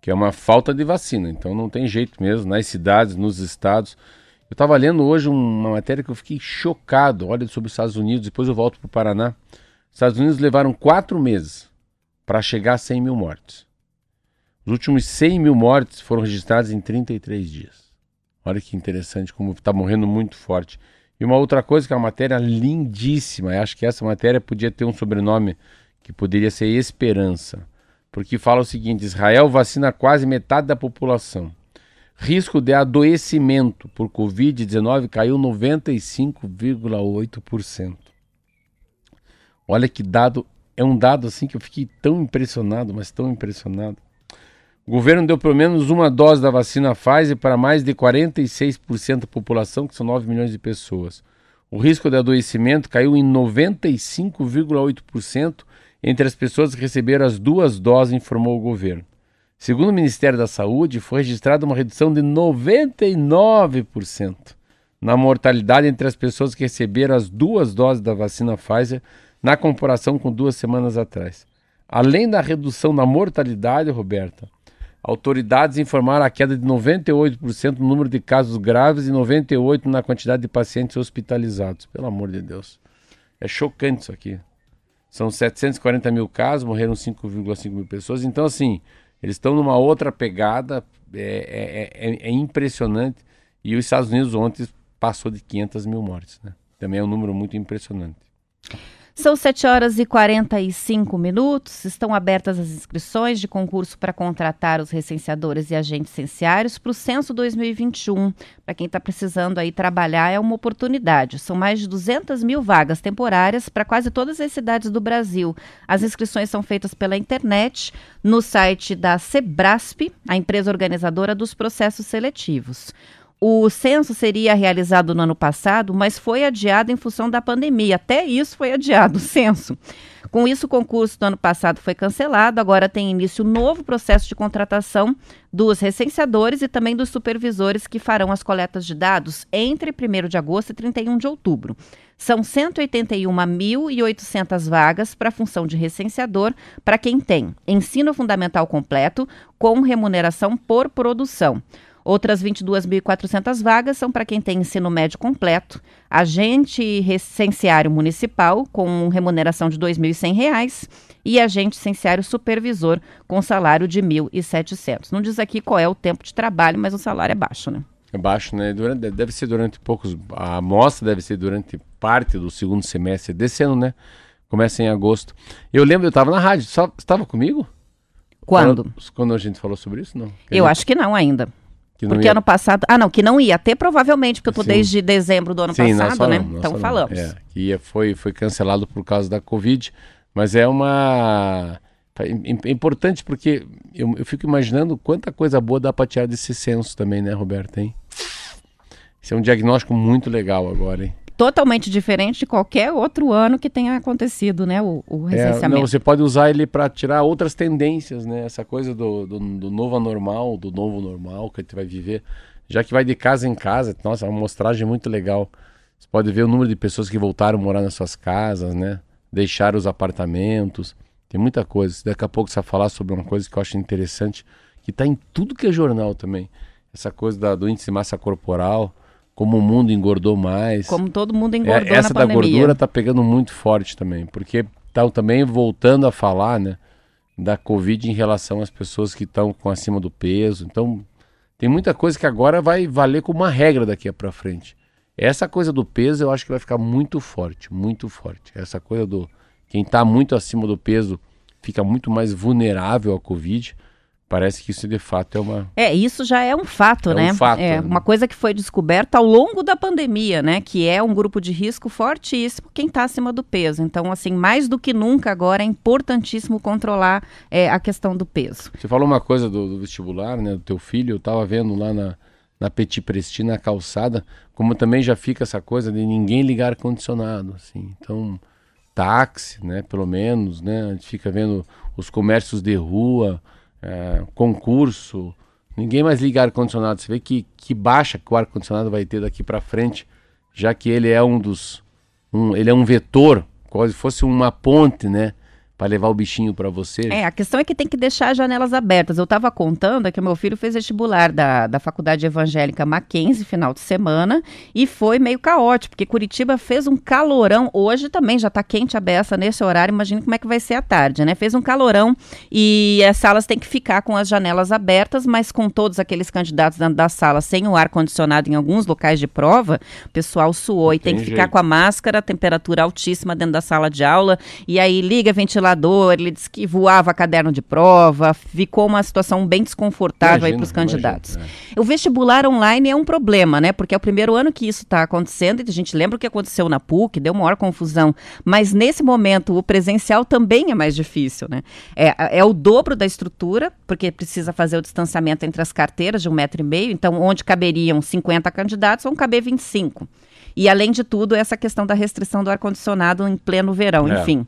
Que é uma falta de vacina. Então não tem jeito mesmo. Nas cidades, nos estados. Eu estava lendo hoje uma matéria que eu fiquei chocado. Olha sobre os Estados Unidos. Depois eu volto para o Paraná. Os Estados Unidos levaram quatro meses para chegar a 100 mil mortes. Os últimos 100 mil mortes foram registrados em 33 dias. Olha que interessante como está morrendo muito forte. E uma outra coisa que é uma matéria lindíssima, acho que essa matéria podia ter um sobrenome que poderia ser Esperança, porque fala o seguinte: Israel vacina quase metade da população. Risco de adoecimento por Covid-19 caiu 95,8%. Olha que dado, é um dado assim que eu fiquei tão impressionado, mas tão impressionado. O governo deu pelo menos uma dose da vacina Pfizer para mais de 46% da população, que são 9 milhões de pessoas. O risco de adoecimento caiu em 95,8% entre as pessoas que receberam as duas doses, informou o governo. Segundo o Ministério da Saúde, foi registrada uma redução de 99% na mortalidade entre as pessoas que receberam as duas doses da vacina Pfizer na comparação com duas semanas atrás. Além da redução na mortalidade, Roberta, autoridades informaram a queda de 98% no número de casos graves e 98% na quantidade de pacientes hospitalizados. Pelo amor de Deus. É chocante isso aqui. São 740 mil casos, morreram 5,5 mil pessoas. Então, assim, eles estão numa outra pegada, é, é, é, é impressionante. E os Estados Unidos ontem passou de 500 mil mortes. Né? Também é um número muito impressionante. São 7 horas e 45 minutos. Estão abertas as inscrições de concurso para contratar os recenseadores e agentes censiários para o censo 2021. Para quem está precisando aí trabalhar, é uma oportunidade. São mais de 200 mil vagas temporárias para quase todas as cidades do Brasil. As inscrições são feitas pela internet no site da Sebrasp, a empresa organizadora dos processos seletivos. O censo seria realizado no ano passado, mas foi adiado em função da pandemia. Até isso foi adiado, o censo. Com isso, o concurso do ano passado foi cancelado. Agora tem início um novo processo de contratação dos recenseadores e também dos supervisores que farão as coletas de dados entre 1 de agosto e 31 de outubro. São 181.800 vagas para a função de recenseador para quem tem ensino fundamental completo com remuneração por produção. Outras 22.400 vagas são para quem tem ensino médio completo, agente recenseário municipal com remuneração de R$ 2.100 e agente licenciário supervisor com salário de R$ 1.700. Não diz aqui qual é o tempo de trabalho, mas o salário é baixo, né? É baixo, né? Durante, deve ser durante poucos. A amostra deve ser durante parte do segundo semestre desse ano, né? Começa em agosto. Eu lembro, eu estava na rádio. Você estava comigo? Quando? Quando, quando a gente falou sobre isso, não? Quer eu dizer, acho que não ainda. Que porque ia... ano passado. Ah, não, que não ia ter, provavelmente, porque eu tô Sim. desde dezembro do ano Sim, passado, né? então falamos. É, que ia, foi, foi cancelado por causa da Covid. Mas é uma. É importante porque eu, eu fico imaginando quanta coisa boa dá para tirar desse censo também, né, Roberto? Hein? Isso é um diagnóstico muito legal agora, hein? Totalmente diferente de qualquer outro ano que tenha acontecido, né? O, o recenseamento. É, não, você pode usar ele para tirar outras tendências, né? Essa coisa do, do, do, novo anormal, do novo normal que a gente vai viver. Já que vai de casa em casa, nossa, é uma mostragem muito legal. Você pode ver o número de pessoas que voltaram a morar nas suas casas, né? Deixar os apartamentos. Tem muita coisa. Daqui a pouco você vai falar sobre uma coisa que eu acho interessante, que está em tudo que é jornal também. Essa coisa da, do índice de massa corporal como o mundo engordou mais. Como todo mundo engordou é, essa da gordura tá pegando muito forte também, porque estão também voltando a falar, né, da Covid em relação às pessoas que estão com acima do peso. Então, tem muita coisa que agora vai valer como uma regra daqui para frente. Essa coisa do peso eu acho que vai ficar muito forte, muito forte. Essa coisa do quem está muito acima do peso fica muito mais vulnerável à Covid. Parece que isso de fato é uma. É, isso já é um fato, é né? Um fato, é né? uma coisa que foi descoberta ao longo da pandemia, né? Que é um grupo de risco fortíssimo quem está acima do peso. Então, assim, mais do que nunca agora é importantíssimo controlar é, a questão do peso. Você falou uma coisa do, do vestibular, né? Do teu filho, eu estava vendo lá na, na Petit Presti, na calçada, como também já fica essa coisa de ninguém ligar ar-condicionado, assim. Então, táxi, né? Pelo menos, né? A gente fica vendo os comércios de rua é, concurso, ninguém mais liga ar-condicionado. Você vê que, que baixa que o ar-condicionado vai ter daqui para frente, já que ele é um dos. Um, ele é um vetor, quase fosse uma ponte, né? Para levar o bichinho para você? É, a questão é que tem que deixar as janelas abertas. Eu estava contando é que o meu filho fez vestibular da, da Faculdade Evangélica Mackenzie final de semana e foi meio caótico, porque Curitiba fez um calorão. Hoje também já está quente a beça nesse horário, imagina como é que vai ser à tarde, né? Fez um calorão e as salas têm que ficar com as janelas abertas, mas com todos aqueles candidatos dentro da sala sem o ar-condicionado em alguns locais de prova, o pessoal suou Não e tem, tem que jeito. ficar com a máscara, temperatura altíssima dentro da sala de aula, e aí liga ventilador ele disse que voava caderno de prova, ficou uma situação bem desconfortável aí para os candidatos. é. O vestibular online é um problema, né? Porque é o primeiro ano que isso está acontecendo e a gente lembra o que aconteceu na PUC, deu maior confusão. Mas nesse momento o presencial também é mais difícil, né? É, é o dobro da estrutura, porque precisa fazer o distanciamento entre as carteiras de um metro e meio, então onde caberiam 50 candidatos vão caber 25. E além de tudo, essa questão da restrição do ar-condicionado em pleno verão, é. enfim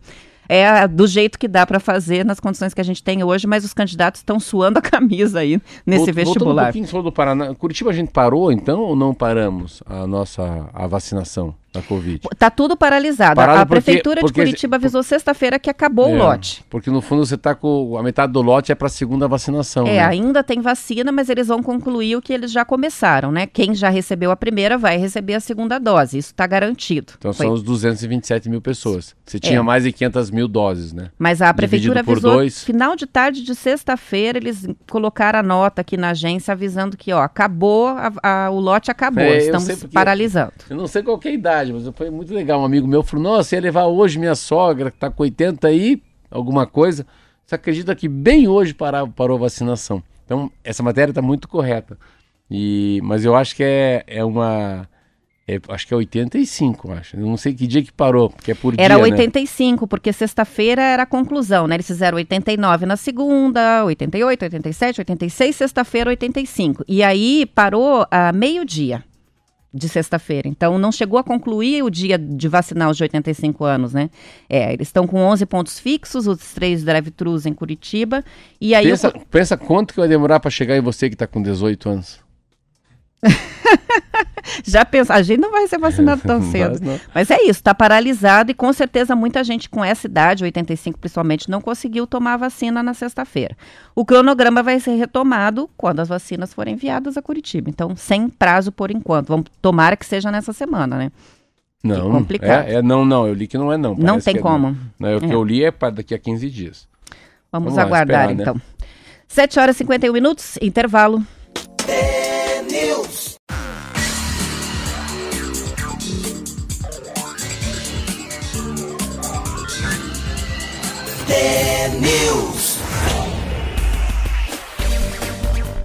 é do jeito que dá para fazer nas condições que a gente tem hoje, mas os candidatos estão suando a camisa aí nesse vestibular. um pouquinho, falou do Paraná. Curitiba a gente parou então ou não paramos a nossa a vacinação? Da Covid. Tá tudo paralisado. Parado a porque, Prefeitura porque, de Curitiba avisou sexta-feira que acabou é, o lote. Porque no fundo você está com. A metade do lote é para a segunda vacinação. É, né? ainda tem vacina, mas eles vão concluir o que eles já começaram, né? Quem já recebeu a primeira vai receber a segunda dose. Isso está garantido. Então Foi. são os 227 mil pessoas. Você tinha é. mais de 500 mil doses, né? Mas a Prefeitura avisou. Dois... Final de tarde de sexta-feira, eles colocaram a nota aqui na agência avisando que, ó, acabou, a, a, o lote acabou. É, Estamos paralisando. Eu, eu não sei qual é a idade mas foi muito legal. Um amigo meu falou: Nossa, ia levar hoje minha sogra, que tá com 80 aí, alguma coisa. Você acredita que bem hoje parou, parou a vacinação? Então, essa matéria está muito correta. E, mas eu acho que é, é uma. é- acho que é 85, acho. Eu não sei que dia que parou, porque é por Era dia. né? 85, porque sexta-feira era a conclusão, né? Eles fizeram 89 na segunda, 88, 87, 86, sexta-feira 85. E aí parou a meio-dia de sexta-feira. Então não chegou a concluir o dia de vacinar os de 85 anos, né? É, eles estão com 11 pontos fixos, os três drive-thrus em Curitiba. E aí o Pensa, pensa quanto que vai demorar para chegar em você que está com 18 anos. Já pensa, a gente não vai ser vacinado tão cedo. Mas. Mas é isso, está paralisado e com certeza muita gente com essa idade, 85 principalmente, não conseguiu tomar a vacina na sexta-feira. O cronograma vai ser retomado quando as vacinas forem enviadas a Curitiba. Então, sem prazo por enquanto. Vamos tomara que seja nessa semana, né? Não, complicado. É, é não, não. Eu li que não é não. Não tem é como. não. Não, o que É. eu li é para daqui a 15 dias. Vamos, Vamos lá, aguardar esperar, né? então. 7 horas e 51 minutos, intervalo. News. News.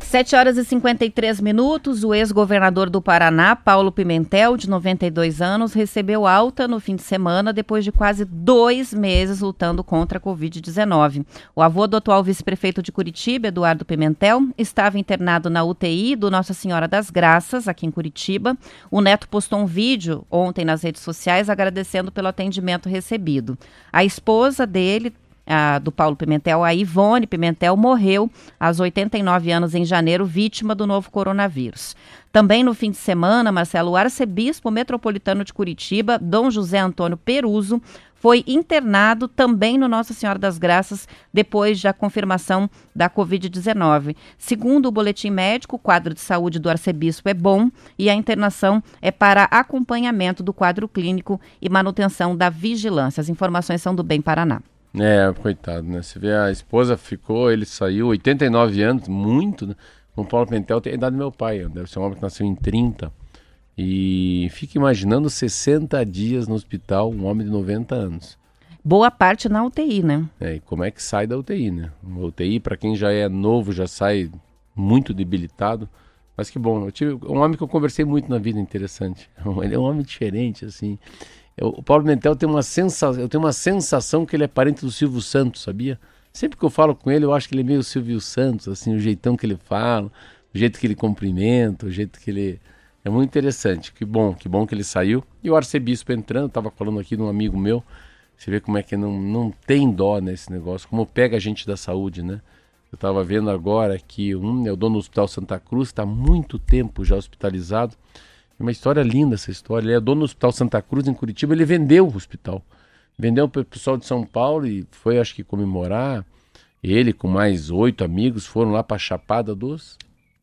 7 horas e 53 minutos, o ex-governador do Paraná, Paulo Pimentel, de 92 anos, recebeu alta no fim de semana depois de quase dois meses lutando contra a Covid-19. O avô do atual vice-prefeito de Curitiba, Eduardo Pimentel, estava internado na UTI do Nossa Senhora das Graças, aqui em Curitiba. O neto postou um vídeo ontem nas redes sociais agradecendo pelo atendimento recebido. A esposa dele, a do Paulo Pimentel, a Ivone Pimentel, morreu aos 89 anos em janeiro, vítima do novo coronavírus. Também no fim de semana, Marcelo, o arcebispo metropolitano de Curitiba, Dom José Antônio Peruso, foi internado também no Nossa Senhora das Graças depois da confirmação da Covid-19. Segundo o boletim médico, o quadro de saúde do arcebispo é bom e a internação é para acompanhamento do quadro clínico e manutenção da vigilância. As informações são do Bem Paraná. É, coitado, né? Você vê, a esposa ficou, ele saiu, 89 anos, muito, né? O Paulo Pentel tem a idade do meu pai, deve ser um homem que nasceu em 30. E fica imaginando 60 dias no hospital, um homem de 90 anos. Boa parte na UTI, né? É, e como é que sai da UTI, né? Uma UTI, para quem já é novo, já sai muito debilitado. Mas que bom, eu tive um homem que eu conversei muito na vida, interessante. Ele é um homem diferente, assim. O Paulo Mentel tem uma sensação, eu tenho uma sensação que ele é parente do Silvio Santos, sabia? Sempre que eu falo com ele, eu acho que ele é meio Silvio Santos, assim, o jeitão que ele fala, o jeito que ele cumprimenta, o jeito que ele. É muito interessante. Que bom, que bom que ele saiu. E o arcebispo entrando, estava falando aqui de um amigo meu. Você vê como é que não, não tem dó nesse negócio, como pega a gente da saúde, né? Eu estava vendo agora que um é o dono do Hospital Santa Cruz, está muito tempo já hospitalizado. É uma história linda essa história. Ele é dono do Hospital Santa Cruz em Curitiba, ele vendeu o hospital. Vendeu para o pessoal de São Paulo e foi, acho que, comemorar. Ele, com mais oito amigos, foram lá para a Chapada dos.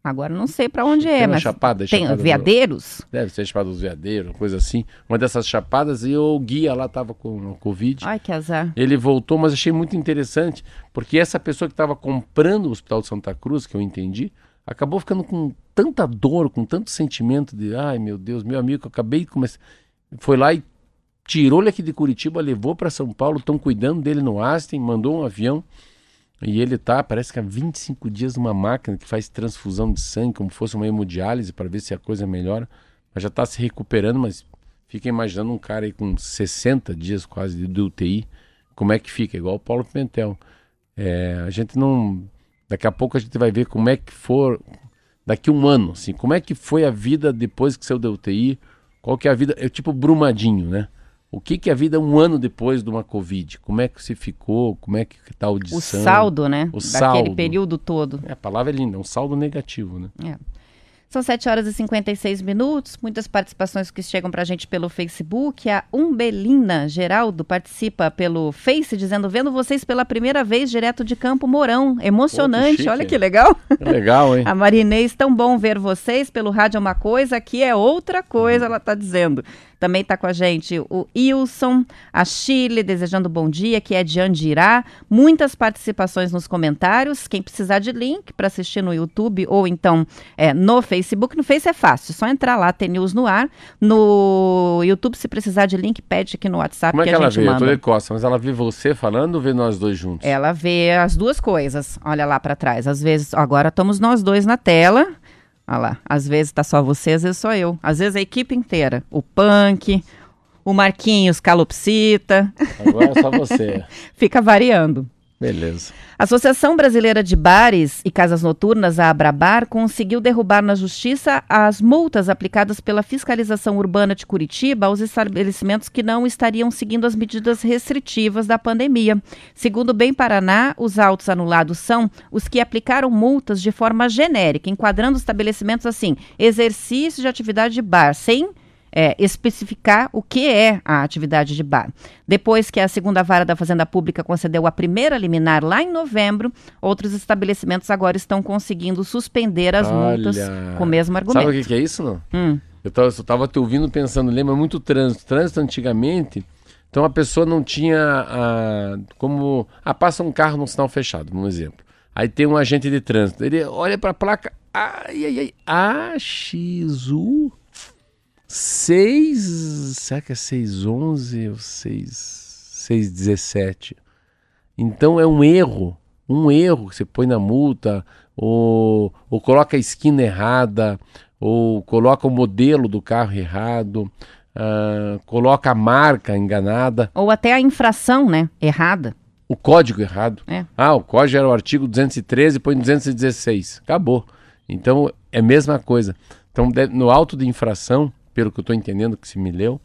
Agora não sei para onde é, Tem mas chapada, tem chapada do- veadeiros? Deve ser Chapada dos Veadeiros, coisa assim. Uma dessas chapadas e o guia lá estava com Covid. Ai, que azar. Ele voltou, mas achei muito interessante, porque essa pessoa que estava comprando o Hospital de Santa Cruz, que eu entendi, acabou ficando com tanta dor, com tanto sentimento de, ai meu Deus, meu amigo, eu acabei de começar. Foi lá e tirou ele aqui de Curitiba, levou para São Paulo, estão cuidando dele no Aston, mandou um avião. E ele tá, parece que há 25 dias numa máquina que faz transfusão de sangue, como fosse uma hemodiálise, para ver se a coisa melhora. Mas já está se recuperando, mas fica imaginando um cara aí com 60 dias quase de UTI, como é que fica? Igual o Paulo Pimentel. É, a gente não. Daqui a pouco a gente vai ver como é que for. Daqui um ano, assim, como é que foi a vida depois que saiu da UTI? Qual que é a vida? É tipo Brumadinho, né? O que, que é a vida um ano depois de uma Covid? Como é que se ficou? Como é que tá a O audição? saldo, né? O Daquele saldo. período todo. É, a palavra é linda, é um saldo negativo, né? É. São 7 horas e 56 minutos. Muitas participações que chegam para a gente pelo Facebook. A Umbelina Geraldo participa pelo Face, dizendo: Vendo vocês pela primeira vez direto de Campo Mourão. Emocionante, chique. olha que legal. É legal, hein? A Marinês, tão bom ver vocês. Pelo rádio é uma coisa, aqui é outra coisa, ela está dizendo. Também está com a gente o Wilson, a Chile, desejando bom dia, que é de Andirá. Muitas participações nos comentários. Quem precisar de link para assistir no YouTube ou então é, no Facebook. No Face é fácil, só entrar lá, tem news no ar. No YouTube, se precisar de link, pede aqui no WhatsApp Como é que, que a ela gente vê? Eu manda. tô de costa, mas ela vê você falando ou vê nós dois juntos? Ela vê as duas coisas. Olha lá para trás. Às vezes, agora estamos nós dois na tela. Olha lá. Às vezes tá só você, às vezes só eu. Às vezes a equipe inteira. O Punk, o Marquinhos Calopsita. Agora é só você. Fica variando. Beleza. A Associação Brasileira de Bares e Casas Noturnas, a Abrabar, conseguiu derrubar na justiça as multas aplicadas pela Fiscalização Urbana de Curitiba aos estabelecimentos que não estariam seguindo as medidas restritivas da pandemia. Segundo o Bem Paraná, os autos anulados são os que aplicaram multas de forma genérica, enquadrando os estabelecimentos assim: exercício de atividade de bar, sem é, especificar o que é a atividade de bar. Depois que a segunda vara da Fazenda Pública concedeu a primeira liminar lá em novembro, outros estabelecimentos agora estão conseguindo suspender as multas Olha. com o mesmo Sabe argumento. o que, que é isso, não? Hum. Eu tava, eu tava te ouvindo pensando, lembra muito trânsito. Trânsito antigamente, então a pessoa não tinha ah, como. Ah, passa um carro num sinal fechado, um exemplo. Aí tem um agente de trânsito. Ele olha pra placa. Ai, ai, ai. AXU 6. Será que é 611 ou 6, 617? Então é um erro. Um erro que você põe na multa, ou, ou coloca a esquina errada, ou coloca o modelo do carro errado, ah, coloca a marca enganada, Ou até a infração, né? Errada. o código errado. É. Ah, o código era o artigo 213, põe 216. Acabou. Então é a mesma coisa. Então, no auto de infração, pelo que eu estou entendendo que se me leu,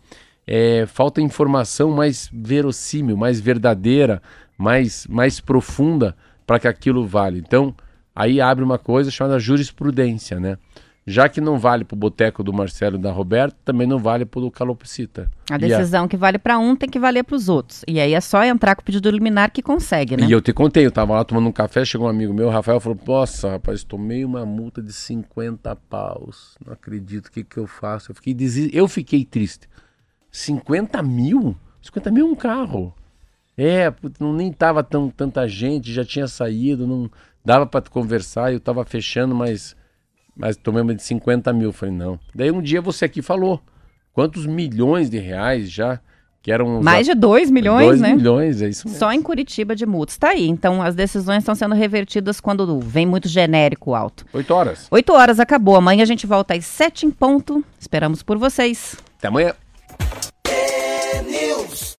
é, falta informação mais verossímil, mais verdadeira, mais, mais profunda para que aquilo vale. Então, aí abre uma coisa chamada jurisprudência, né? Já que não vale para o boteco do Marcelo e da Roberta, também não vale para o Calopsita. A E a- decisão que vale para um tem que valer para os outros. E aí é só entrar com o pedido liminar que consegue, né? E eu te contei, eu tava lá tomando um café, chegou um amigo meu, Rafael, falou, nossa, rapaz, tomei uma multa de 50 paus. Não acredito, o que que eu faço? Eu fiquei, desi... eu fiquei triste. 50 mil? 50 mil é um carro. É, não, nem tava tão, tanta gente, já tinha saído, não dava para conversar, eu tava fechando, mas, mas tomei uma de 50 mil. Falei, não. Daí um dia você aqui falou, quantos milhões de reais já, que eram... os Mais a- de 2 milhões, dois né? milhões, é isso mesmo. Só em Curitiba de multas. Tá aí. Então, as decisões estão sendo revertidas quando vem muito genérico alto. 8 horas. 8 horas acabou. Amanhã a gente volta às 7 em ponto. Esperamos por vocês. Até amanhã.